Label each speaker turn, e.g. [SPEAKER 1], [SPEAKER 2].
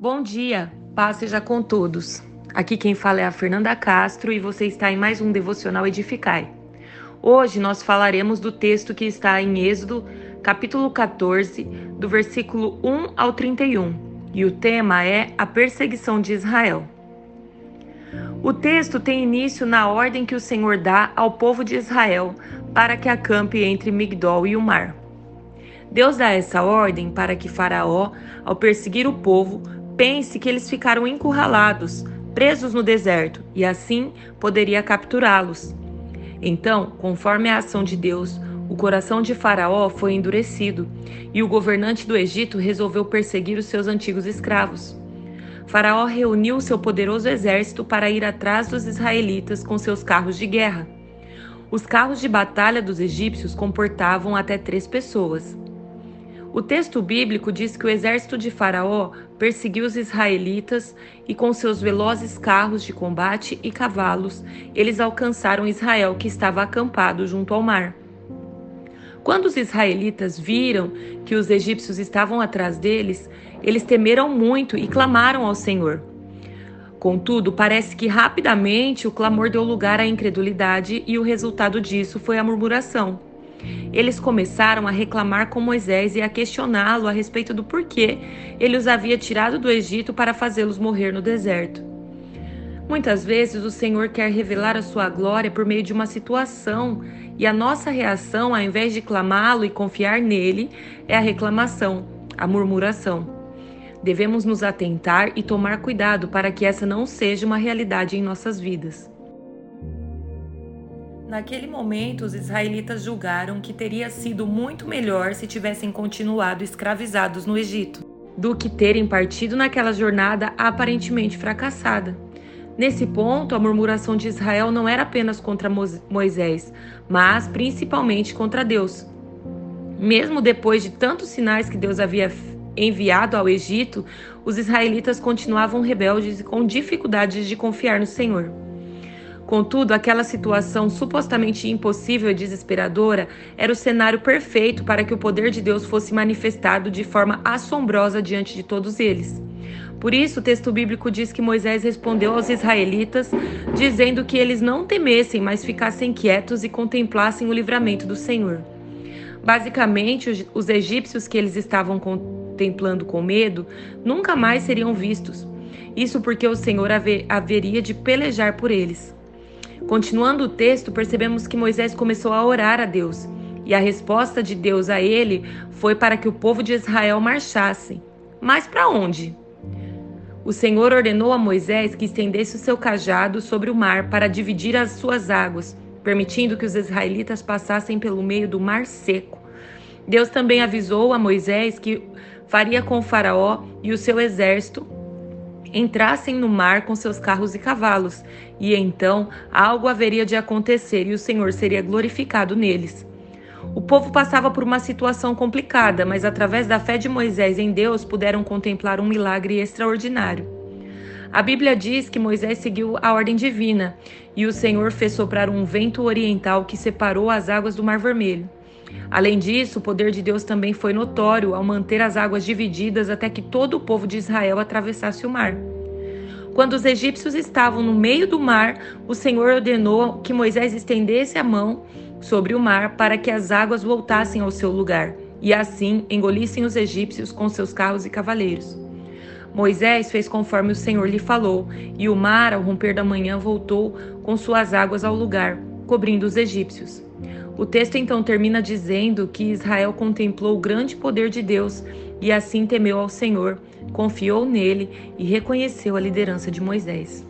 [SPEAKER 1] Bom dia, paz seja com todos. Aqui quem fala é a Fernanda Castro e você está em mais um Devocional Edificai. Hoje nós falaremos do texto que está em Êxodo, capítulo 14, do versículo 1 ao 31, e o tema é a perseguição de Israel. O texto tem início na ordem que o Senhor dá ao povo de Israel para que acampe entre Migdol e o mar. Deus dá essa ordem para que Faraó, ao perseguir o povo, pense que eles ficaram encurralados, presos no deserto, e assim poderia capturá-los. Então, conforme a ação de Deus, o coração de Faraó foi endurecido, e o governante do Egito resolveu perseguir os seus antigos escravos. Faraó reuniu seu poderoso exército para ir atrás dos israelitas com seus carros de guerra. Os carros de batalha dos egípcios comportavam até três pessoas. O texto bíblico diz que o exército de Faraó perseguiu os israelitas e, com seus velozes carros de combate e cavalos, eles alcançaram Israel, que estava acampado junto ao mar. Quando os israelitas viram que os egípcios estavam atrás deles, eles temeram muito e clamaram ao Senhor. Contudo, parece que rapidamente o clamor deu lugar à incredulidade e o resultado disso foi a murmuração. Eles começaram a reclamar com Moisés e a questioná-lo a respeito do porquê ele os havia tirado do Egito para fazê-los morrer no deserto. Muitas vezes o Senhor quer revelar a sua glória por meio de uma situação, e a nossa reação, ao invés de clamá-lo e confiar nele, é a reclamação, a murmuração. Devemos nos atentar e tomar cuidado para que essa não seja uma realidade em nossas vidas. Naquele momento, os israelitas julgaram que teria sido muito melhor se tivessem continuado escravizados no Egito, do que terem partido naquela jornada aparentemente fracassada. Nesse ponto, a murmuração de Israel não era apenas contra Moisés, mas principalmente contra Deus. Mesmo depois de tantos sinais que Deus havia enviado ao Egito, os israelitas continuavam rebeldes e com dificuldades de confiar no Senhor. Contudo, aquela situação supostamente impossível e desesperadora era o cenário perfeito para que o poder de Deus fosse manifestado de forma assombrosa diante de todos eles. Por isso, o texto bíblico diz que Moisés respondeu aos israelitas, dizendo que eles não temessem, mas ficassem quietos e contemplassem o livramento do Senhor. Basicamente, os egípcios que eles estavam contemplando com medo nunca mais seriam vistos. Isso porque o Senhor haveria de pelejar por eles. Continuando o texto, percebemos que Moisés começou a orar a Deus, e a resposta de Deus a ele foi para que o povo de Israel marchasse. Mas para onde? O Senhor ordenou a Moisés que estendesse o seu cajado sobre o mar para dividir as suas águas, permitindo que os israelitas passassem pelo meio do mar seco. Deus também avisou a Moisés que faria com Faraó e o seu exército entrassem no mar com seus carros e cavalos, e então algo haveria de acontecer e o Senhor seria glorificado neles. O povo passava por uma situação complicada, mas através da fé de Moisés em Deus puderam contemplar um milagre extraordinário. A Bíblia diz que Moisés seguiu a ordem divina e o Senhor fez soprar um vento oriental que separou as águas do Mar Vermelho. Além disso, o poder de Deus também foi notório ao manter as águas divididas até que todo o povo de Israel atravessasse o mar. Quando os egípcios estavam no meio do mar, o Senhor ordenou que Moisés estendesse a mão sobre o mar para que as águas voltassem ao seu lugar e assim engolissem os egípcios com seus carros e cavaleiros. Moisés fez conforme o Senhor lhe falou, e o mar, ao romper da manhã, voltou com suas águas ao lugar, cobrindo os egípcios. O texto então termina dizendo que Israel contemplou o grande poder de Deus e assim temeu ao Senhor, confiou nele e reconheceu a liderança de Moisés.